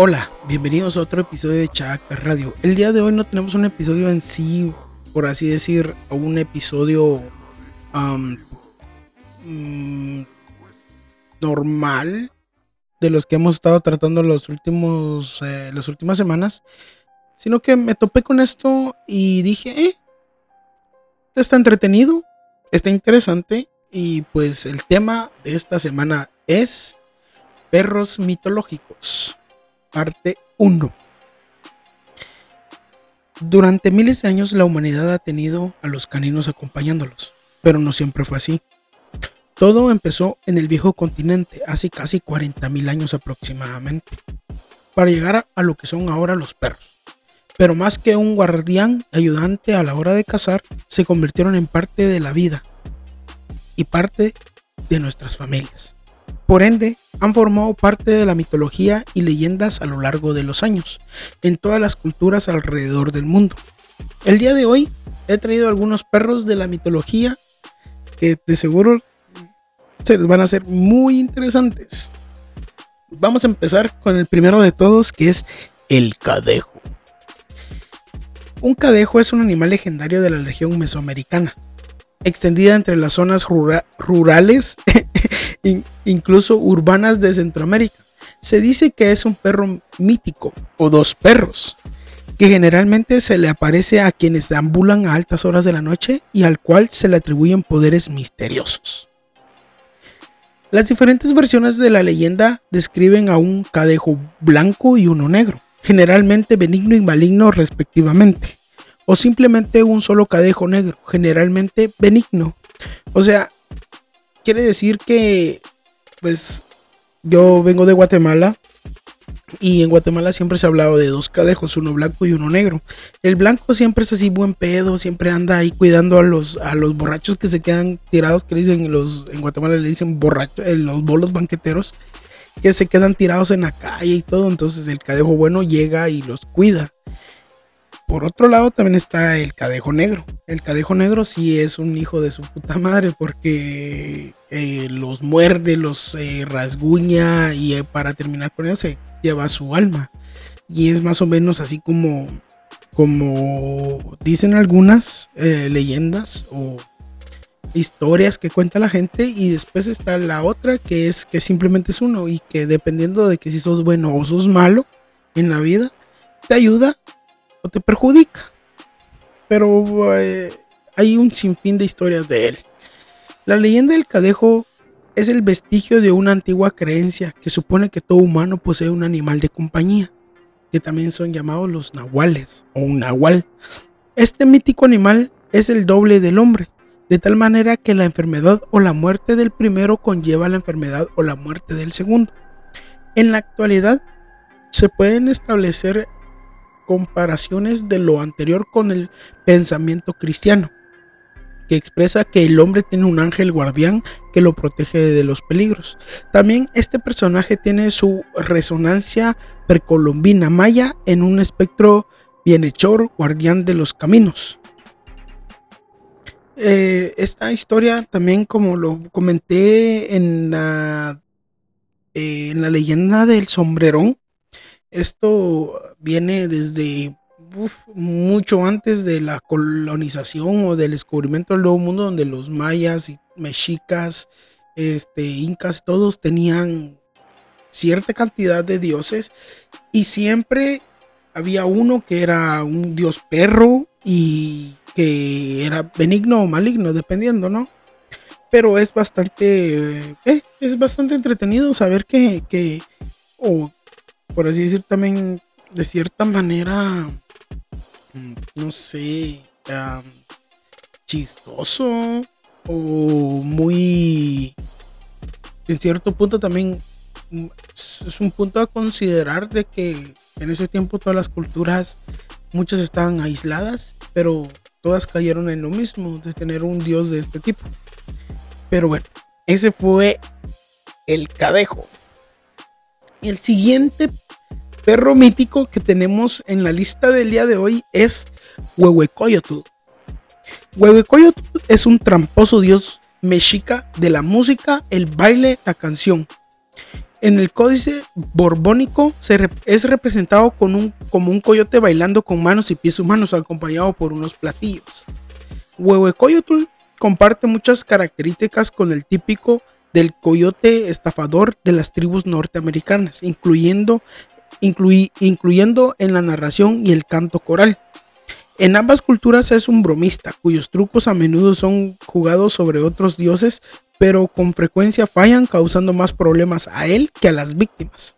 Hola, bienvenidos a otro episodio de Chaca Radio. El día de hoy no tenemos un episodio en sí, por así decir, un episodio mm, normal de los que hemos estado tratando los últimos, eh, las últimas semanas, sino que me topé con esto y dije, eh, está entretenido, está interesante y pues el tema de esta semana es perros mitológicos parte 1. Durante miles de años la humanidad ha tenido a los caninos acompañándolos, pero no siempre fue así. Todo empezó en el viejo continente hace casi 40.000 años aproximadamente, para llegar a lo que son ahora los perros. Pero más que un guardián ayudante a la hora de cazar, se convirtieron en parte de la vida y parte de nuestras familias. Por ende, han formado parte de la mitología y leyendas a lo largo de los años, en todas las culturas alrededor del mundo. El día de hoy he traído algunos perros de la mitología que de seguro se les van a hacer muy interesantes. Vamos a empezar con el primero de todos, que es el cadejo. Un cadejo es un animal legendario de la región mesoamericana, extendida entre las zonas rurales incluso urbanas de Centroamérica. Se dice que es un perro mítico o dos perros, que generalmente se le aparece a quienes deambulan a altas horas de la noche y al cual se le atribuyen poderes misteriosos. Las diferentes versiones de la leyenda describen a un cadejo blanco y uno negro, generalmente benigno y maligno respectivamente, o simplemente un solo cadejo negro, generalmente benigno. O sea, quiere decir que, pues, yo vengo de Guatemala y en Guatemala siempre se ha hablado de dos cadejos, uno blanco y uno negro. El blanco siempre es así buen pedo, siempre anda ahí cuidando a los, a los borrachos que se quedan tirados, que dicen los, en Guatemala le dicen borrachos, eh, los bolos banqueteros, que se quedan tirados en la calle y todo. Entonces el cadejo bueno llega y los cuida. Por otro lado también está el cadejo negro. El cadejo negro sí es un hijo de su puta madre porque eh, los muerde, los eh, rasguña y eh, para terminar con eso se lleva su alma. Y es más o menos así como, como dicen algunas leyendas o historias que cuenta la gente y después está la otra que es que simplemente es uno y que dependiendo de que si sos bueno o sos malo en la vida, te ayuda te perjudica. Pero eh, hay un sinfín de historias de él. La leyenda del cadejo es el vestigio de una antigua creencia que supone que todo humano posee un animal de compañía, que también son llamados los nahuales o un nahual. Este mítico animal es el doble del hombre, de tal manera que la enfermedad o la muerte del primero conlleva la enfermedad o la muerte del segundo. En la actualidad se pueden establecer comparaciones de lo anterior con el pensamiento cristiano, que expresa que el hombre tiene un ángel guardián que lo protege de los peligros. También este personaje tiene su resonancia precolombina maya en un espectro bienhechor, guardián de los caminos. Eh, esta historia también, como lo comenté en la, eh, en la leyenda del sombrerón, esto viene desde mucho antes de la colonización o del descubrimiento del nuevo mundo, donde los mayas y mexicas, este, incas, todos tenían cierta cantidad de dioses y siempre había uno que era un dios perro y que era benigno o maligno, dependiendo, ¿no? Pero es bastante, eh, es bastante entretenido saber que, que o por así decir, también de cierta manera, mm, no sé, chistoso o muy, en cierto punto también mm, es un punto a considerar de que en ese tiempo todas las culturas, muchas estaban aisladas, pero todas cayeron en lo mismo, de tener un dios de este tipo. Pero bueno, ese fue el cadejo. El siguiente perro mítico que tenemos en la lista del día de hoy es Huehuecoyotl. Huehuecoyotl es un tramposo dios mexica de la música, el baile, la canción. En el códice borbónico se es representado con un, como un coyote bailando con manos y pies humanos acompañado por unos platillos. Huehuecoyotl comparte muchas características con el típico del coyote estafador de las tribus norteamericanas, incluyendo, incluyendo en la narración y el canto coral. En ambas culturas es un bromista, cuyos trucos a menudo son jugados sobre otros dioses, pero con frecuencia fallan, causando más problemas a él que a las víctimas.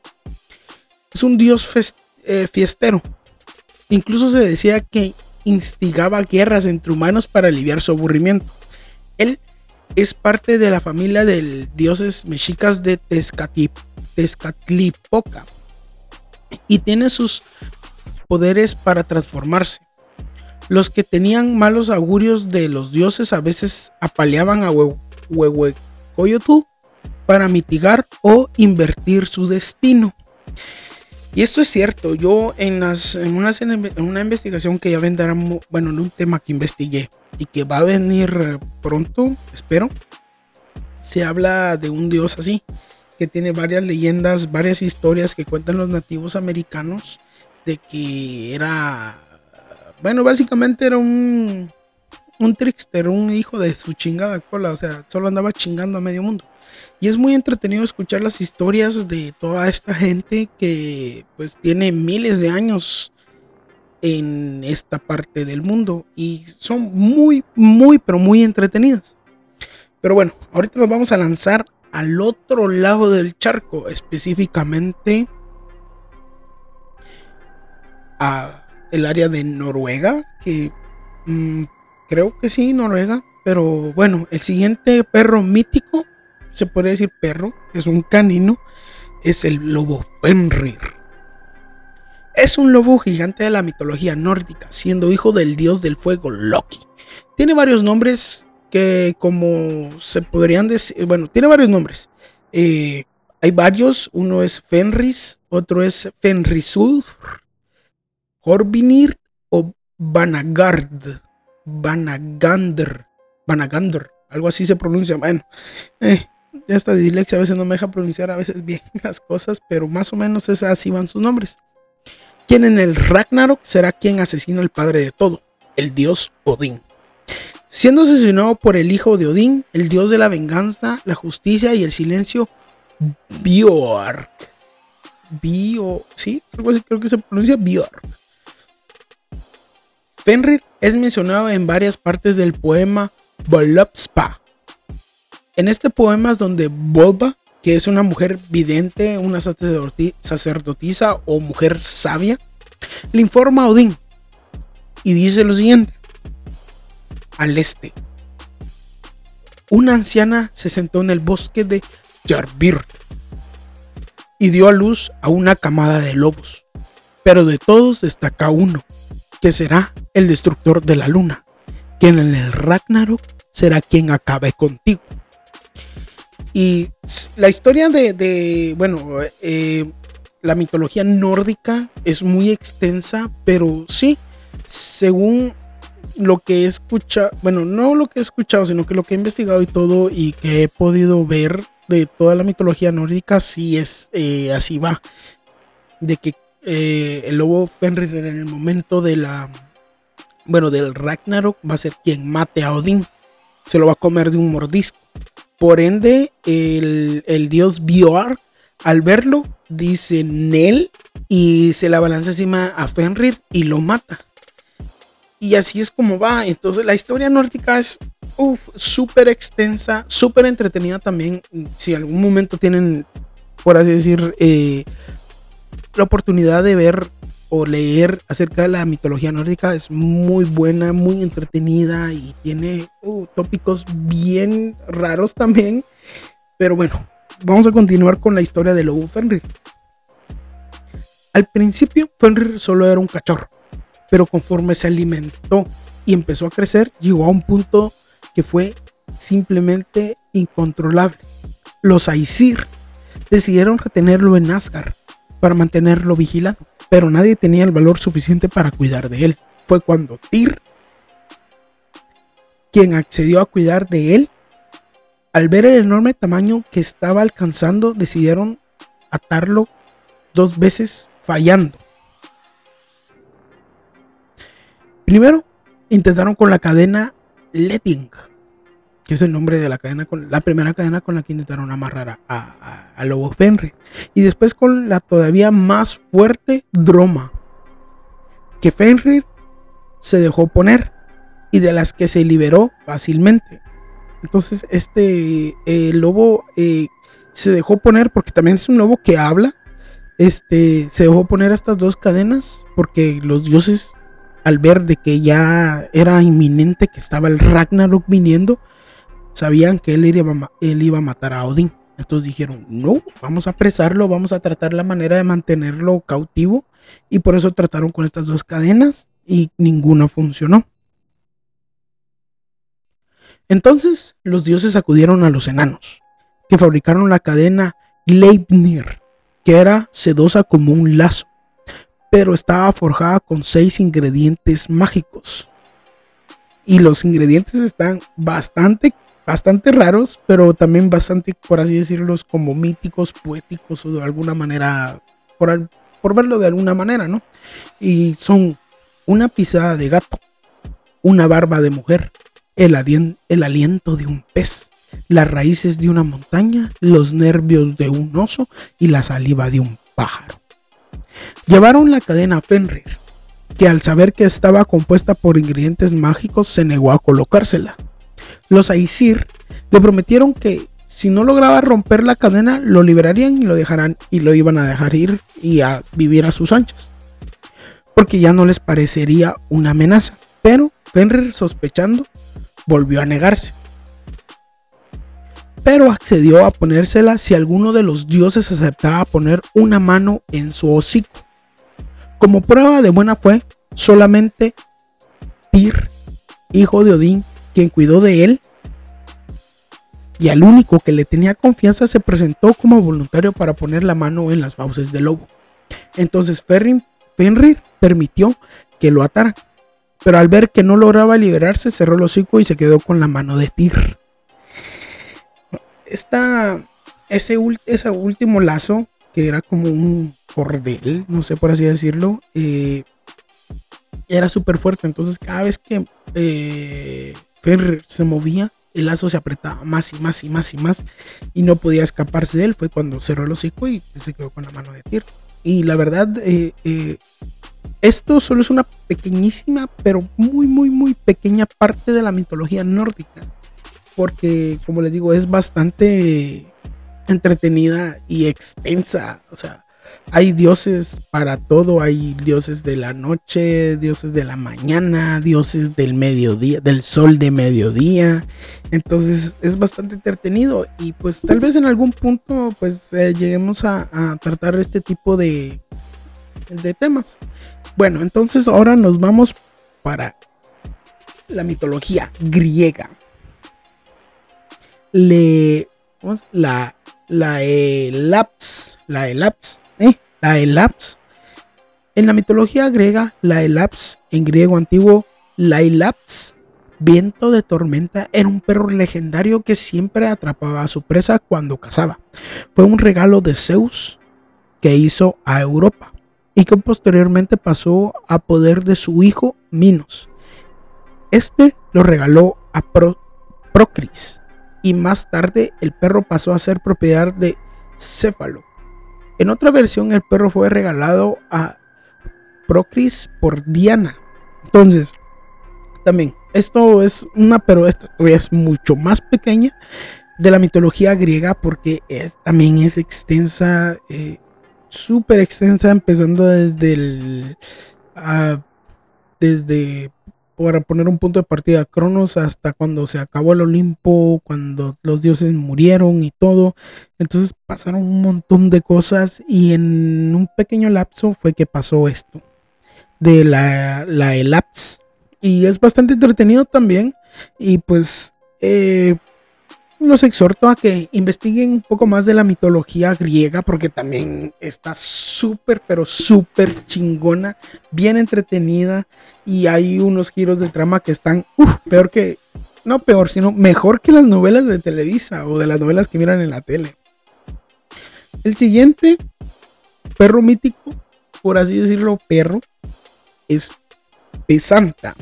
Es un dios eh, fiestero. Incluso se decía que instigaba guerras entre humanos para aliviar su aburrimiento. Él es parte de la familia de dioses mexicas de Tezcatlipoca y tiene sus poderes para transformarse. Los que tenían malos augurios de los dioses a veces apaleaban a Huehuecoyotl para mitigar o invertir su destino. Y esto es cierto, yo en, una, en una investigación que ya vendrá, bueno, en un tema que investigué y que va a venir pronto, espero, se habla de un dios así, que tiene varias leyendas, varias historias que cuentan los nativos americanos de que era bueno, básicamente era un, un trickster, un hijo de su chingada cola, o sea, solo andaba chingando a medio mundo. Y es muy entretenido escuchar las historias de toda esta gente que pues tiene miles de años en esta parte del mundo y son muy, muy, pero muy entretenidas. Pero bueno, ahorita nos vamos a lanzar al otro lado del charco, específicamente a el área de Noruega, que mm, creo que sí, Noruega. Pero bueno, el siguiente perro mítico, se puede decir perro, es un canino, es el lobo Fenrir. Es un lobo gigante de la mitología nórdica, siendo hijo del dios del fuego Loki. Tiene varios nombres que como se podrían decir, bueno, tiene varios nombres. Eh, hay varios, uno es Fenris, otro es Fenrisul, Horvinir o Vanagard. Vanagander. Vanagander. Algo así se pronuncia. Bueno, eh, esta dislexia a veces no me deja pronunciar a veces bien las cosas, pero más o menos es así van sus nombres. Quien en el Ragnarok será quien asesina al padre de todo, el dios Odín. Siendo asesinado por el hijo de Odín, el dios de la venganza, la justicia y el silencio, Bjork. Bio, sí, algo así creo que se pronuncia Bjork. Fenrir es mencionado en varias partes del poema Volupspa. En este poema es donde Volva, que es una mujer vidente, una sacerdotisa o mujer sabia, le informa a Odín y dice lo siguiente. Al este, una anciana se sentó en el bosque de Jarvir y dio a luz a una camada de lobos, pero de todos destaca uno, que será el destructor de la luna, quien en el Ragnarok será quien acabe contigo. Y la historia de, bueno, eh, la mitología nórdica es muy extensa, pero sí, según lo que he escuchado, bueno, no lo que he escuchado, sino que lo que he investigado y todo y que he podido ver de toda la mitología nórdica, sí es eh, así va. De que eh, el lobo Fenrir en el momento de la, bueno, del Ragnarok va a ser quien mate a Odín. Se lo va a comer de un mordisco. Por ende, el, dios Björk, al verlo, dice Nel y se la balanza encima a Fenrir y lo mata. Y así es como va. Entonces, la historia nórdica es súper extensa, súper entretenida también. Si algún momento tienen, por así decir, eh, la oportunidad de ver o leer acerca de la mitología nórdica es muy buena, muy entretenida y tiene uh, tópicos bien raros también. Pero bueno, vamos a continuar con la historia de Lobo Fenrir. Al principio, Fenrir solo era un cachorro, pero conforme se alimentó y empezó a crecer, llegó a un punto que fue simplemente incontrolable. Los Aesir decidieron retenerlo en Asgard para mantenerlo vigilado, pero nadie tenía el valor suficiente para cuidar de él. Fue cuando Tyr, quien accedió a cuidar de él, al ver el enorme tamaño que estaba alcanzando, decidieron atarlo dos veces fallando. Primero, intentaron con la cadena Letting, que es el nombre de la cadena, con la primera cadena con la que intentaron amarrar a, a, Lobo Fenrir. Y después con la todavía más fuerte Droma, que Fenrir se dejó poner y de las que se liberó fácilmente. Entonces, este lobo eh, se dejó poner porque también es un lobo que habla. Este se dejó poner estas dos cadenas porque los dioses, al ver de que ya era inminente que estaba el Ragnarok viniendo, sabían que él iba, a matar a Odín. Entonces dijeron, no, vamos a apresarlo, vamos a tratar la manera de mantenerlo cautivo. Y por eso trataron con estas dos cadenas y ninguna funcionó. Entonces los dioses acudieron a los enanos, que fabricaron la cadena Gleipnir, que era sedosa como un lazo, pero estaba forjada con seis ingredientes mágicos. Y los ingredientes están bastante, bastante raros, pero también bastante, por así decirlo, como míticos, poéticos o de alguna manera, por, por verlo de alguna manera, ¿no? Y son una pisada de gato, una barba de mujer, el, el aliento de un pez, las raíces de una montaña, los nervios de un oso y la saliva de un pájaro. Llevaron la cadena a Fenrir, que al saber que estaba compuesta por ingredientes mágicos se negó a colocársela. Los Aesir le prometieron que si no lograba romper la cadena lo liberarían y lo dejarán y lo iban a dejar ir y a vivir a sus anchas, porque ya no les parecería una amenaza. Pero Fenrir sospechando volvió a negarse. Pero accedió a ponérsela si alguno de los dioses aceptaba poner una mano en su hocico. Como prueba de buena fe, solamente Tyr, hijo de Odín, quien cuidó de él, y al único que le tenía confianza se presentó como voluntario para poner la mano en las fauces del lobo. Entonces Fenrir permitió que lo ataran pero al ver que no lograba liberarse, cerró el hocico y se quedó con la mano de Tyr. Esta, ese, ese último lazo, que era como un cordel, no sé por así decirlo, eh, era súper fuerte. Entonces, cada vez que eh, se movía, el lazo se apretaba más y más y más y más y no podía escaparse de él. Fue cuando cerró el hocico y se quedó con la mano de Tyr. Y la verdad, eh, eh esto solo es una pequeñísima, pero muy, muy, muy pequeña parte de la mitología nórdica. Porque, como les digo, es bastante entretenida y extensa. O sea, hay dioses para todo. Hay dioses de la noche, dioses de la mañana, dioses del mediodía, del sol de mediodía. Entonces es bastante entretenido. Y pues tal vez en algún punto pues eh, lleguemos a, a tratar este tipo de, de temas. Bueno, entonces ahora nos vamos para la mitología griega. Le, la, la Elaps, la Elaps, ¿eh? la Elaps. En la mitología griega, la Elaps, en griego antiguo, la Elaps, viento de tormenta, era un perro legendario que siempre atrapaba a su presa cuando cazaba. Fue un regalo de Zeus que hizo a Europa y que posteriormente pasó a poder de su hijo Minos. Este lo regaló a Procris y más tarde el perro pasó a ser propiedad de Céfalo. En otra versión el perro fue regalado a Procris por Diana. Entonces, también, esto es una, pero esta es mucho más pequeña de la mitología griega porque es, también es extensa. Eh, súper extensa, empezando desde el. Ah, desde. Para poner un punto de partida, Cronos hasta cuando se acabó el Olimpo, cuando los dioses murieron y todo. Entonces pasaron un montón de cosas y en un pequeño lapso fue que pasó esto. De la, la Elaps. Y es bastante entretenido también. Y pues eh, los exhorto a que investiguen un poco más de la mitología griega porque también está súper, pero súper chingona, bien entretenida y hay unos giros de trama que están peor que, no peor, sino mejor que las novelas de Televisa o de las novelas que miran en la tele. El siguiente perro mítico, por así decirlo, perro, es pesanta.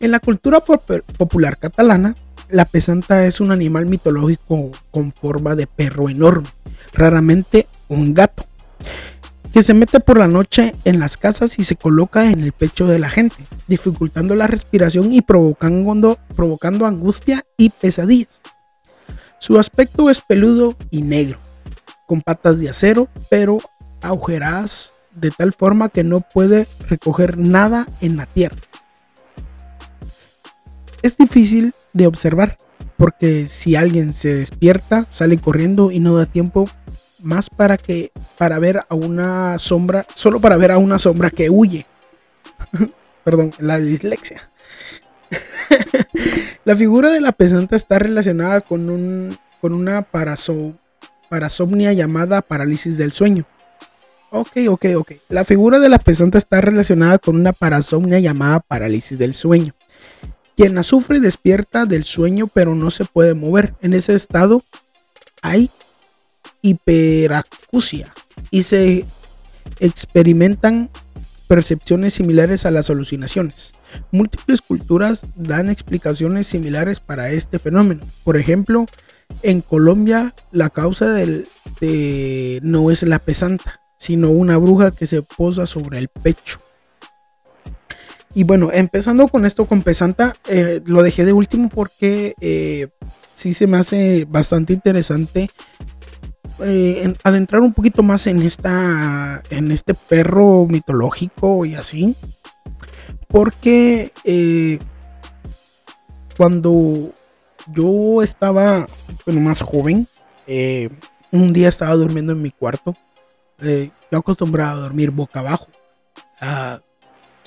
En la cultura popular catalana, la pesanta es un animal mitológico con forma de perro enorme, raramente un gato, que se mete por la noche en las casas y se coloca en el pecho de la gente, dificultando la respiración y provocando, angustia y pesadillas. Su aspecto es peludo y negro, con patas de acero, pero agujeradas de tal forma que no puede recoger nada en la tierra. Es difícil de observar, porque si alguien se despierta, sale corriendo y no da tiempo más para que para ver a una sombra, solo para ver a una sombra que huye. Perdón, la dislexia. la figura de la pesanta está relacionada con, un, con una parasomnia llamada parálisis del sueño. Ok, ok, ok. La figura de la pesanta está relacionada con una parasomnia llamada parálisis del sueño. Quien la sufre despierta del sueño pero no se puede mover. En ese estado hay hiperacusia y se experimentan percepciones similares a las alucinaciones. Múltiples culturas dan explicaciones similares para este fenómeno. Por ejemplo, en Colombia la causa del, de, no es la pesanta, sino una bruja que se posa sobre el pecho. Y bueno, empezando con esto con Pesanta, eh, lo dejé de último porque eh, sí se me hace bastante interesante eh, adentrar un poquito más en esta en este perro mitológico y así. Porque cuando yo estaba bueno, más joven un día estaba durmiendo en mi cuarto yo acostumbraba a dormir boca abajo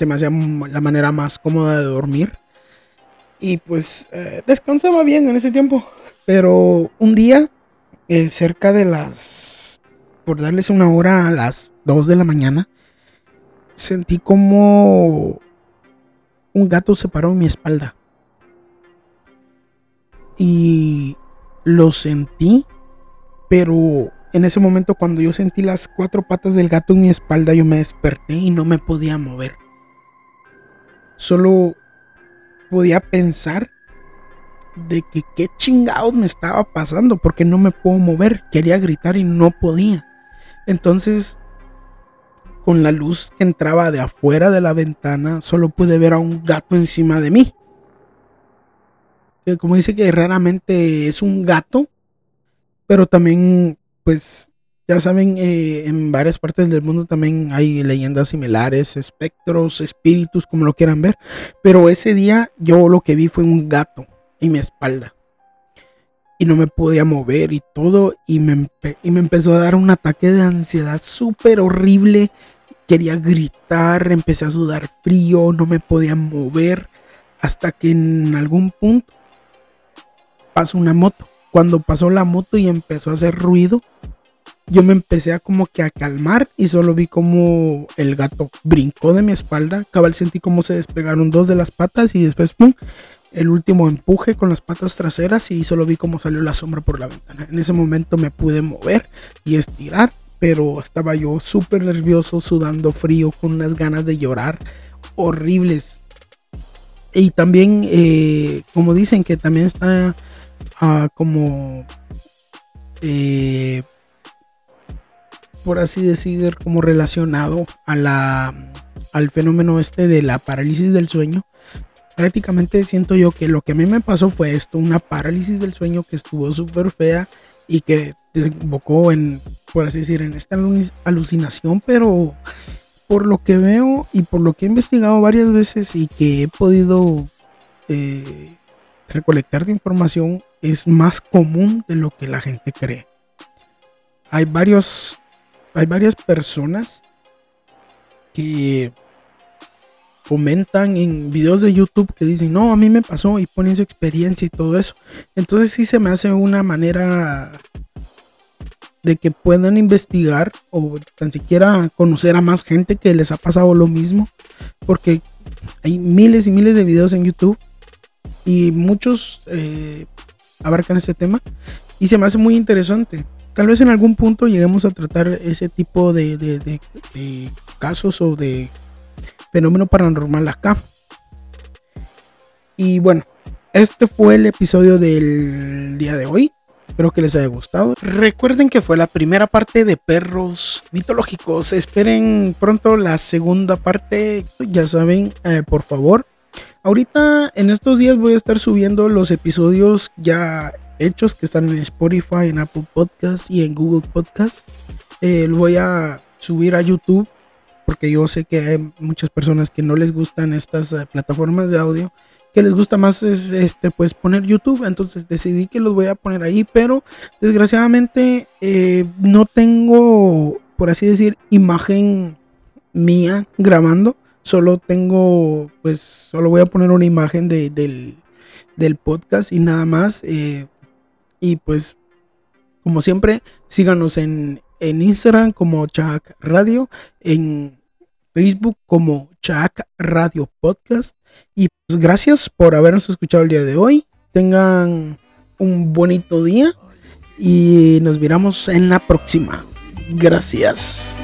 se me hacía la manera más cómoda de dormir. Y pues eh, descansaba bien en ese tiempo. Pero un día, eh, cerca de las, por darles una hora a las 2 de la mañana, sentí como un gato se paró en mi espalda. Y lo sentí, pero en ese momento cuando yo sentí las cuatro patas del gato en mi espalda, yo me desperté y no me podía mover solo podía pensar de que qué chingados me estaba pasando porque no me puedo mover. Quería gritar y no podía. Entonces, con la luz que entraba de afuera de la ventana, solo pude ver a un gato encima de mí. Como dice que raramente es un gato, pero también pues ya saben, eh, en varias partes del mundo también hay leyendas similares, espectros, espíritus, como lo quieran ver. Pero ese día yo lo que vi fue un gato en mi espalda. Y no me podía mover y todo. Y me, y me empezó a dar un ataque de ansiedad súper horrible. Quería gritar, empecé a sudar frío, no me podía mover. Hasta que en algún punto pasó una moto. Cuando pasó la moto y empezó a hacer ruido, yo me empecé a como que a calmar y solo vi como el gato brincó de mi espalda. Cabal sentí como se despegaron dos de las patas y después pum, el último empuje con las patas traseras y solo vi cómo salió la sombra por la ventana. En ese momento me pude mover y estirar, pero estaba yo súper nervioso, sudando frío, con unas ganas de llorar horribles. Y también, eh, como dicen que también está ah, como... Eh, por así decir, como relacionado a la, al fenómeno este de la parálisis del sueño. Prácticamente siento yo que lo que a mí me pasó fue esto, una parálisis del sueño que estuvo súper fea y que desembocó en, por así decir, en esta alucinación, pero por lo que veo y por lo que he investigado varias veces y que he podido eh, recolectar de información, es más común de lo que la gente cree. Hay varios hay varias personas que comentan en videos de YouTube que dicen, no, a mí me pasó y ponen su experiencia y todo eso. Entonces sí se me hace una manera de que puedan investigar o tan siquiera conocer a más gente que les ha pasado lo mismo. Porque hay miles y miles de videos en YouTube y muchos eh, abarcan este tema. Y se me hace muy interesante tal vez en algún punto lleguemos a tratar ese tipo de, de casos o de fenómeno paranormal acá. Y bueno, este fue el episodio del día de hoy. Espero que les haya gustado. Recuerden que fue la primera parte de perros mitológicos. Esperen pronto la segunda parte. Ya saben, eh, por favor. Ahorita en estos días voy a estar subiendo los episodios ya hechos que están en Spotify, en Apple Podcast y en Google Podcast. Eh, lo voy a subir a YouTube porque yo sé que hay muchas personas que no les gustan estas eh, plataformas de audio que les gusta más es este pues poner YouTube entonces decidí que los voy a poner ahí pero desgraciadamente eh, no tengo por así decir imagen mía grabando solo tengo pues solo voy a poner una imagen de, del, del, podcast y nada más eh, y pues como siempre síganos en, en Instagram como Chac Radio en Facebook como Chac Radio Podcast y pues gracias por habernos escuchado el día de hoy. Tengan un bonito día y nos miramos en la próxima. Gracias.